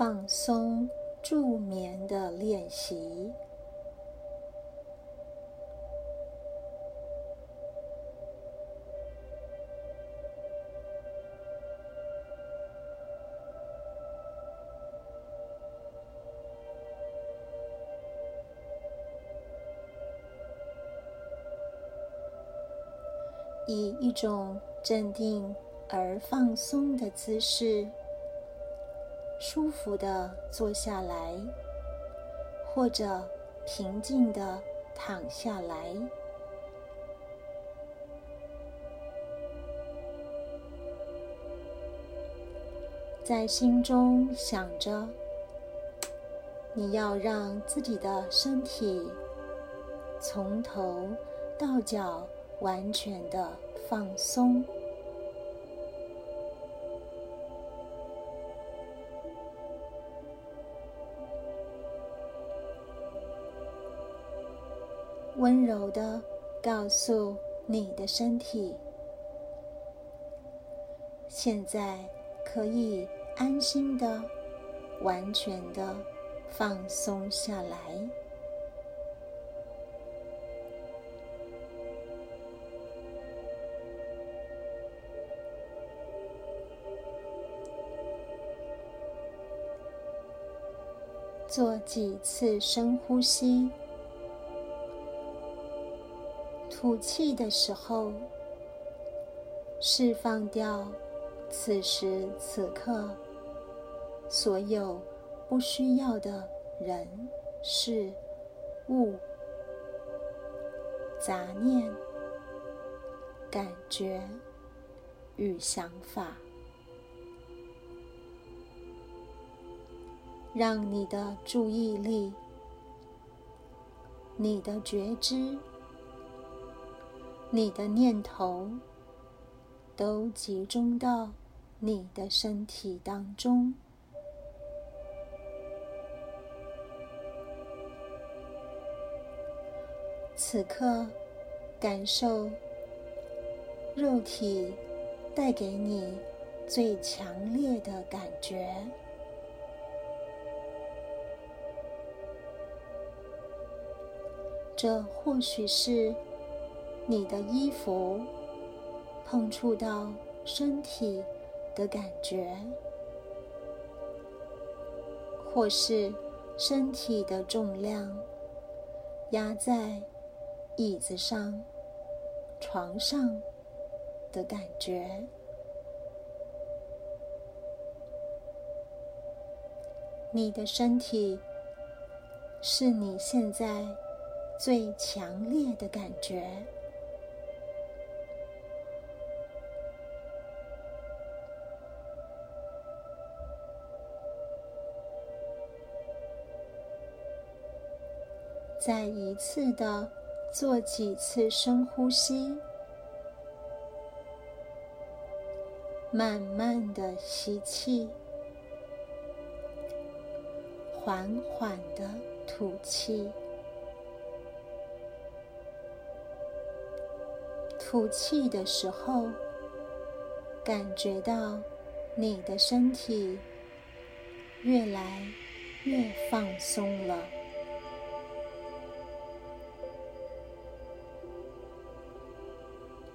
放松助眠的练习。以一种镇定而放松的姿势，舒服的坐下来，或者平静的躺下来，在心中想着，你要让自己的身体从头到脚。完全的放松，温柔的告诉你的身体，现在可以安心的、完全的放松下来。做几次深呼吸，吐气的时候，释放掉此时此刻所有不需要的人事物、杂念、感觉与想法。让你的注意力、你的觉知、你的念头，都集中到你的身体当中。此刻，感受肉体带给你最强烈的感觉。这或许是你的衣服碰触到身体的感觉，或是身体的重量压在椅子上、床上的感觉。你的身体是你现在。最强烈的感觉，再一次的做几次深呼吸，慢慢的吸气，缓缓的吐气。吐气的时候，感觉到你的身体越来越放松了。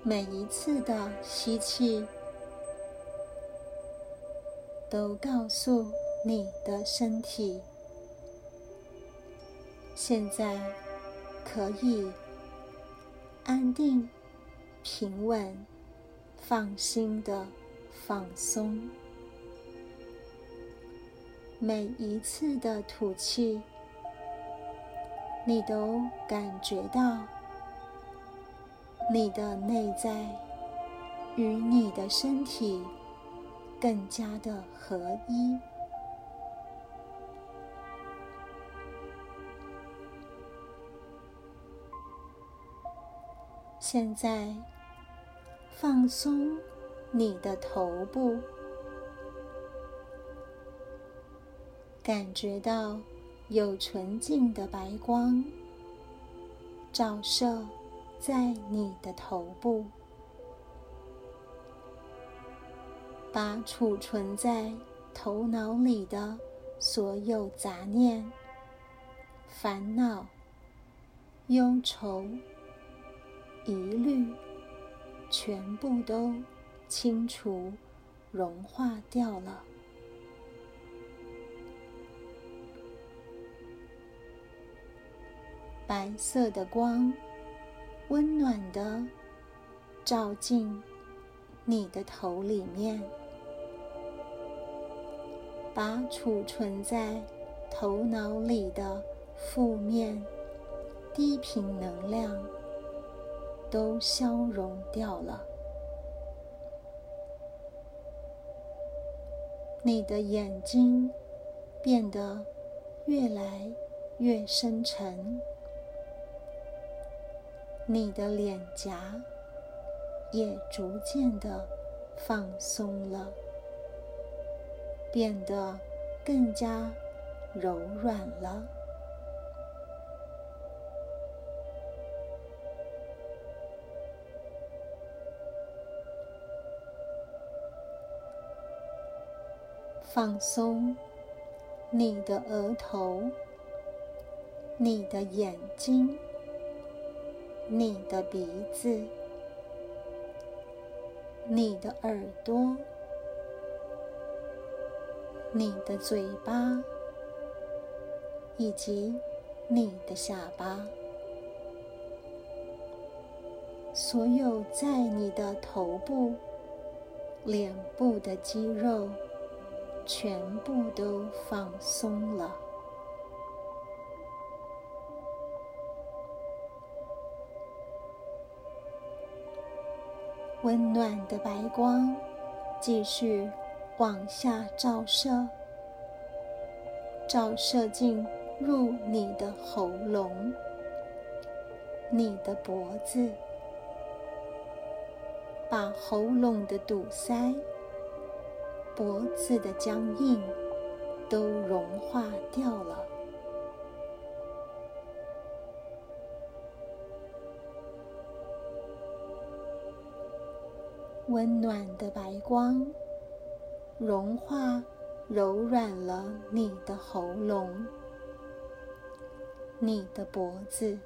每一次的吸气，都告诉你的身体，现在可以安定。平稳、放心的放松，每一次的吐气，你都感觉到你的内在与你的身体更加的合一。现在。放松你的头部，感觉到有纯净的白光照射在你的头部，把储存在头脑里的所有杂念、烦恼、忧愁、疑虑，全部都清除、融化掉了。白色的光，温暖的照进你的头里面。把储存在头脑里的负面、低频能量都消融掉了。你的眼睛变得越来越深沉，你的脸颊也逐渐的放松了。变得更加柔软了。放松你的额头、你的眼睛、你的鼻子、你的耳朵。你的嘴巴以及你的下巴，所有在你的头部、脸部的肌肉全部都放松了。温暖的白光继续。往下照射，照射进入你的喉咙、你的脖子，把喉咙的堵塞、脖子的僵硬都融化掉了。温暖的白光。融化、柔软了你的喉咙、你的脖子。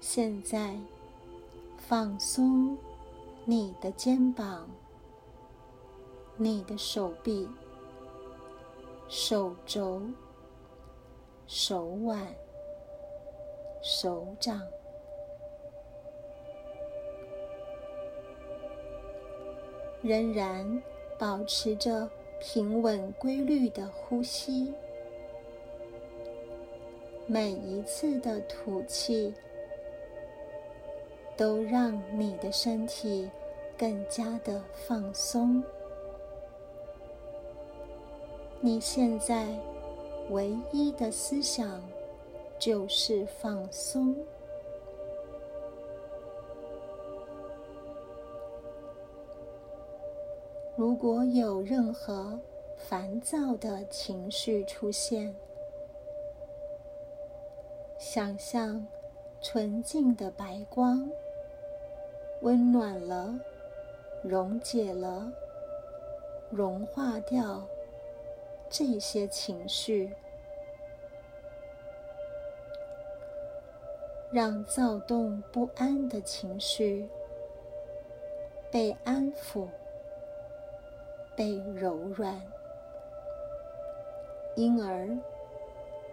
现在，放松你的肩膀、你的手臂、手肘、手腕、手掌。仍然保持着平稳规律的呼吸，每一次的吐气都让你的身体更加的放松。你现在唯一的思想就是放松。如果有任何烦躁的情绪出现，想象纯净的白光温暖了、溶解了、融化掉这些情绪，让躁动不安的情绪被安抚。被柔软，因而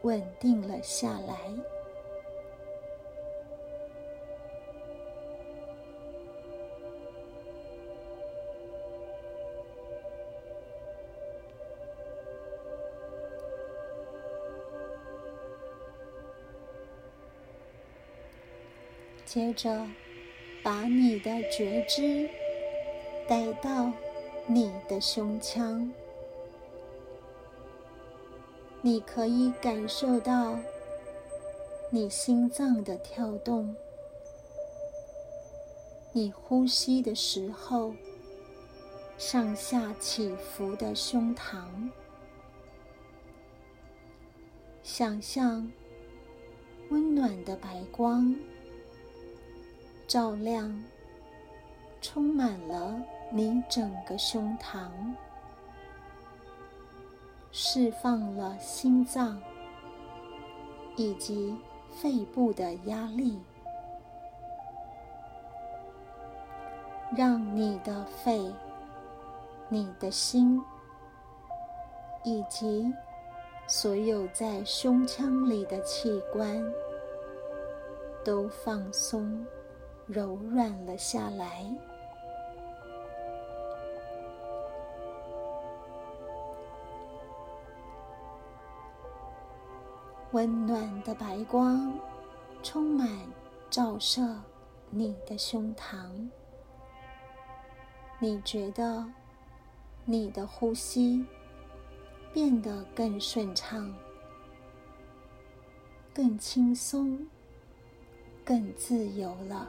稳定了下来。接着，把你的觉知带到。你的胸腔，你可以感受到你心脏的跳动，你呼吸的时候上下起伏的胸膛，想象温暖的白光照亮，充满了。你整个胸膛，释放了心脏以及肺部的压力，让你的肺、你的心以及所有在胸腔里的器官都放松、柔软了下来。温暖的白光充满照射你的胸膛，你觉得你的呼吸变得更顺畅、更轻松、更自由了。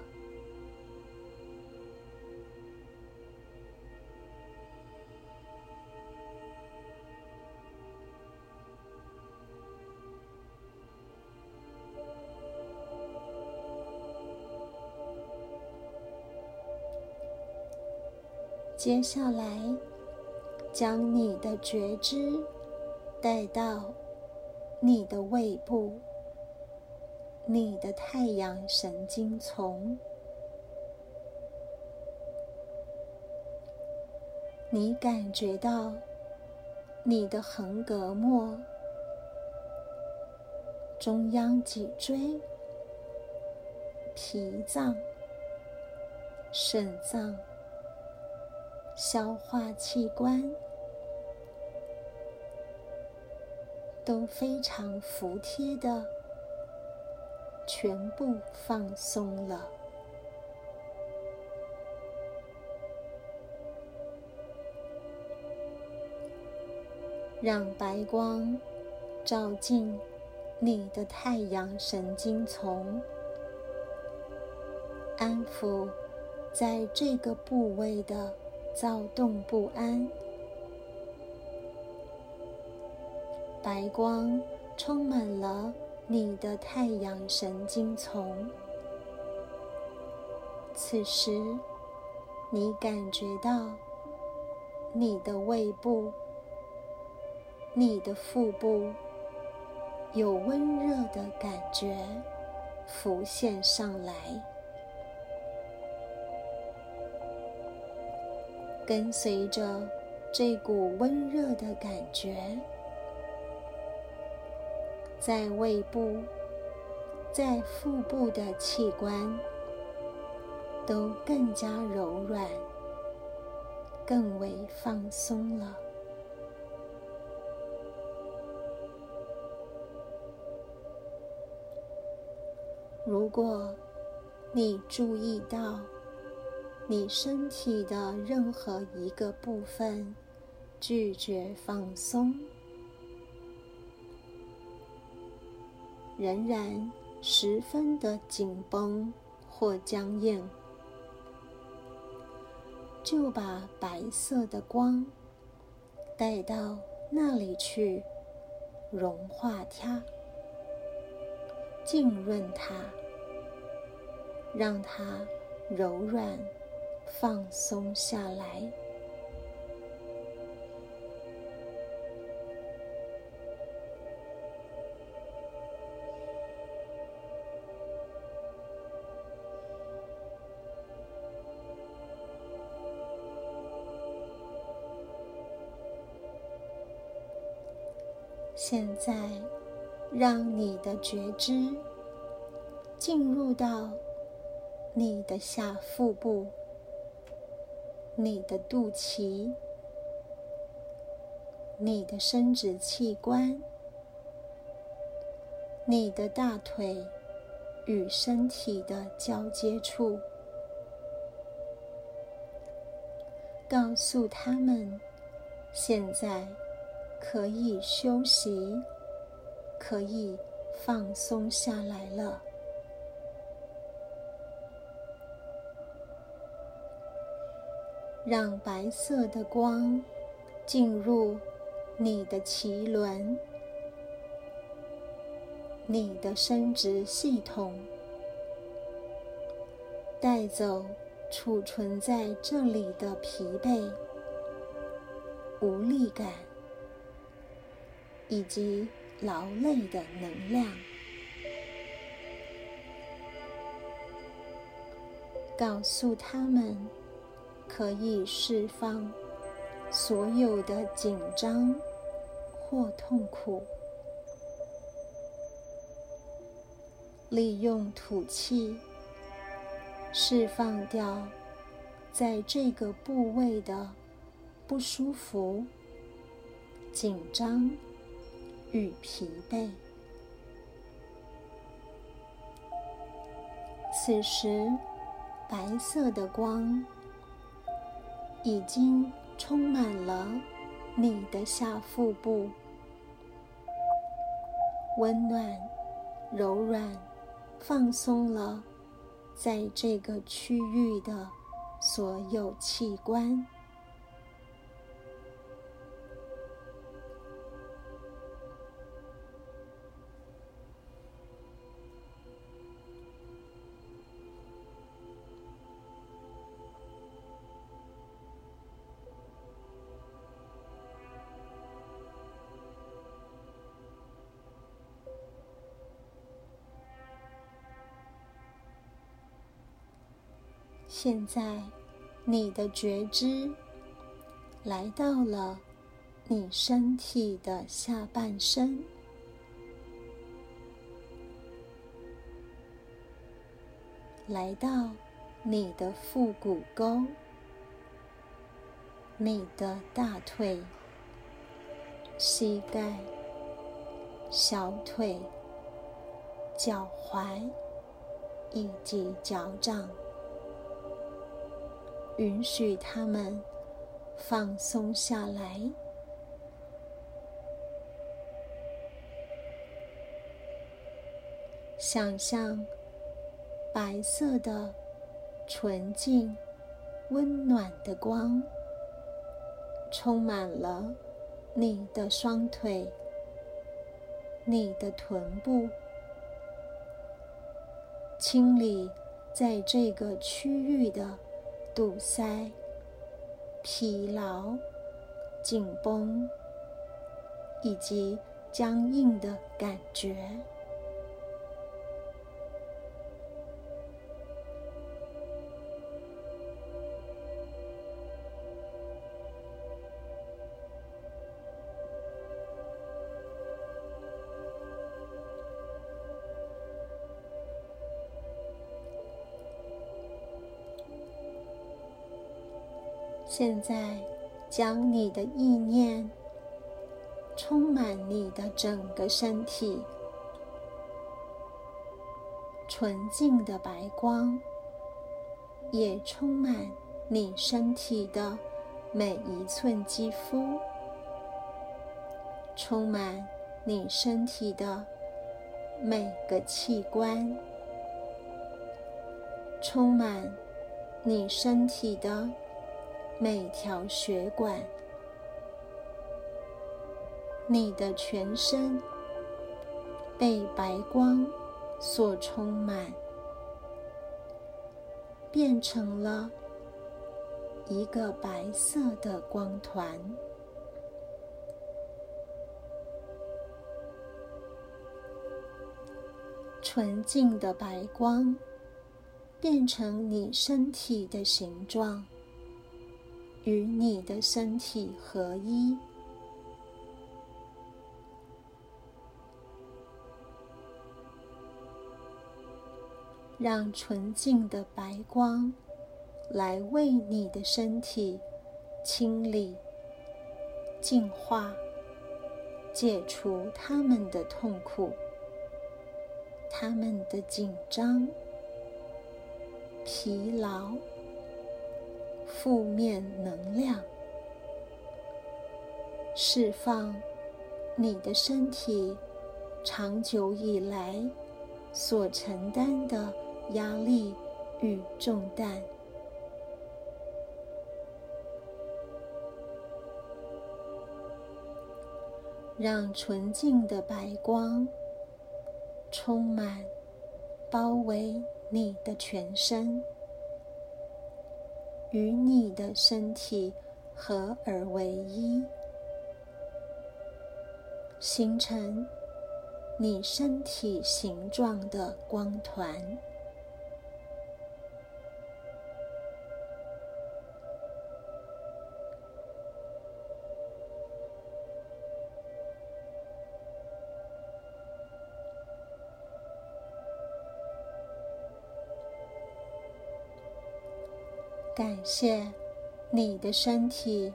接下来，将你的觉知带到你的胃部、你的太阳神经丛。你感觉到你的横膈膜、中央脊椎、脾脏、肾脏。消化器官都非常服帖的，全部放松了，让白光照进你的太阳神经丛，安抚在这个部位的。躁动不安，白光充满了你的太阳神经丛。此时，你感觉到你的胃部、你的腹部有温热的感觉浮现上来。跟随着这股温热的感觉，在胃部、在腹部的器官都更加柔软、更为放松了。如果你注意到，你身体的任何一个部分拒绝放松，仍然十分的紧绷或僵硬，就把白色的光带到那里去，融化它，浸润它，让它柔软。放松下来。现在，让你的觉知进入到你的下腹部。你的肚脐、你的生殖器官、你的大腿与身体的交接处，告诉他们，现在可以休息，可以放松下来了。让白色的光进入你的脐轮、你的生殖系统，带走储存在这里的疲惫、无力感以及劳累的能量。告诉他们，可以释放所有的紧张或痛苦，利用吐气释放掉在这个部位的不舒服、紧张与疲惫。此时。白色的光已经充满了你的下腹部，温暖、柔软、放松了在这个区域的所有器官。现在，你的觉知来到了你身体的下半身，来到你的腹股沟、你的大腿、膝盖、小腿、脚踝以及脚掌。允许他们放松下来，想象白色的、纯净、温暖的光充满了你的双腿、你的臀部，清理在这个区域的。堵塞、疲劳、紧绷以及僵硬的感觉。现在，将你的意念充满你的整个身体，纯净的白光也充满你身体的每一寸肌肤，充满你身体的每个器官，充满你身体的。每条血管，你的全身被白光所充满，变成了一个白色的光团。纯净的白光变成你身体的形状。与你的身体合一，让纯净的白光来为你的身体清理、净化、解除他们的痛苦、他们的紧张、疲劳。负面能量，释放你的身体长久以来所承担的压力与重担，让纯净的白光充满、包围你的全身。与你的身体合而为一，形成你身体形状的光团。谢你的身体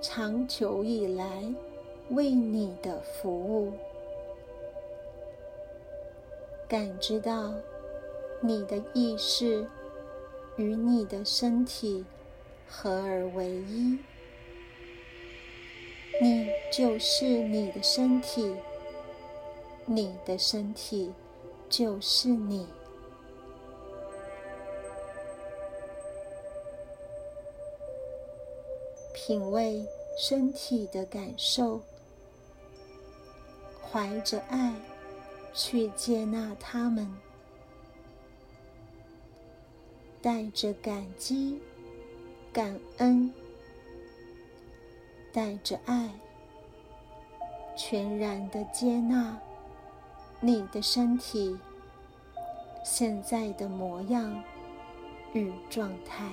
长久以来为你的服务，感知到你的意识与你的身体合而为一，你就是你的身体，你的身体就是你。品味身体的感受，怀着爱去接纳他们，带着感激、感恩，带着爱，全然的接纳你的身体现在的模样与状态。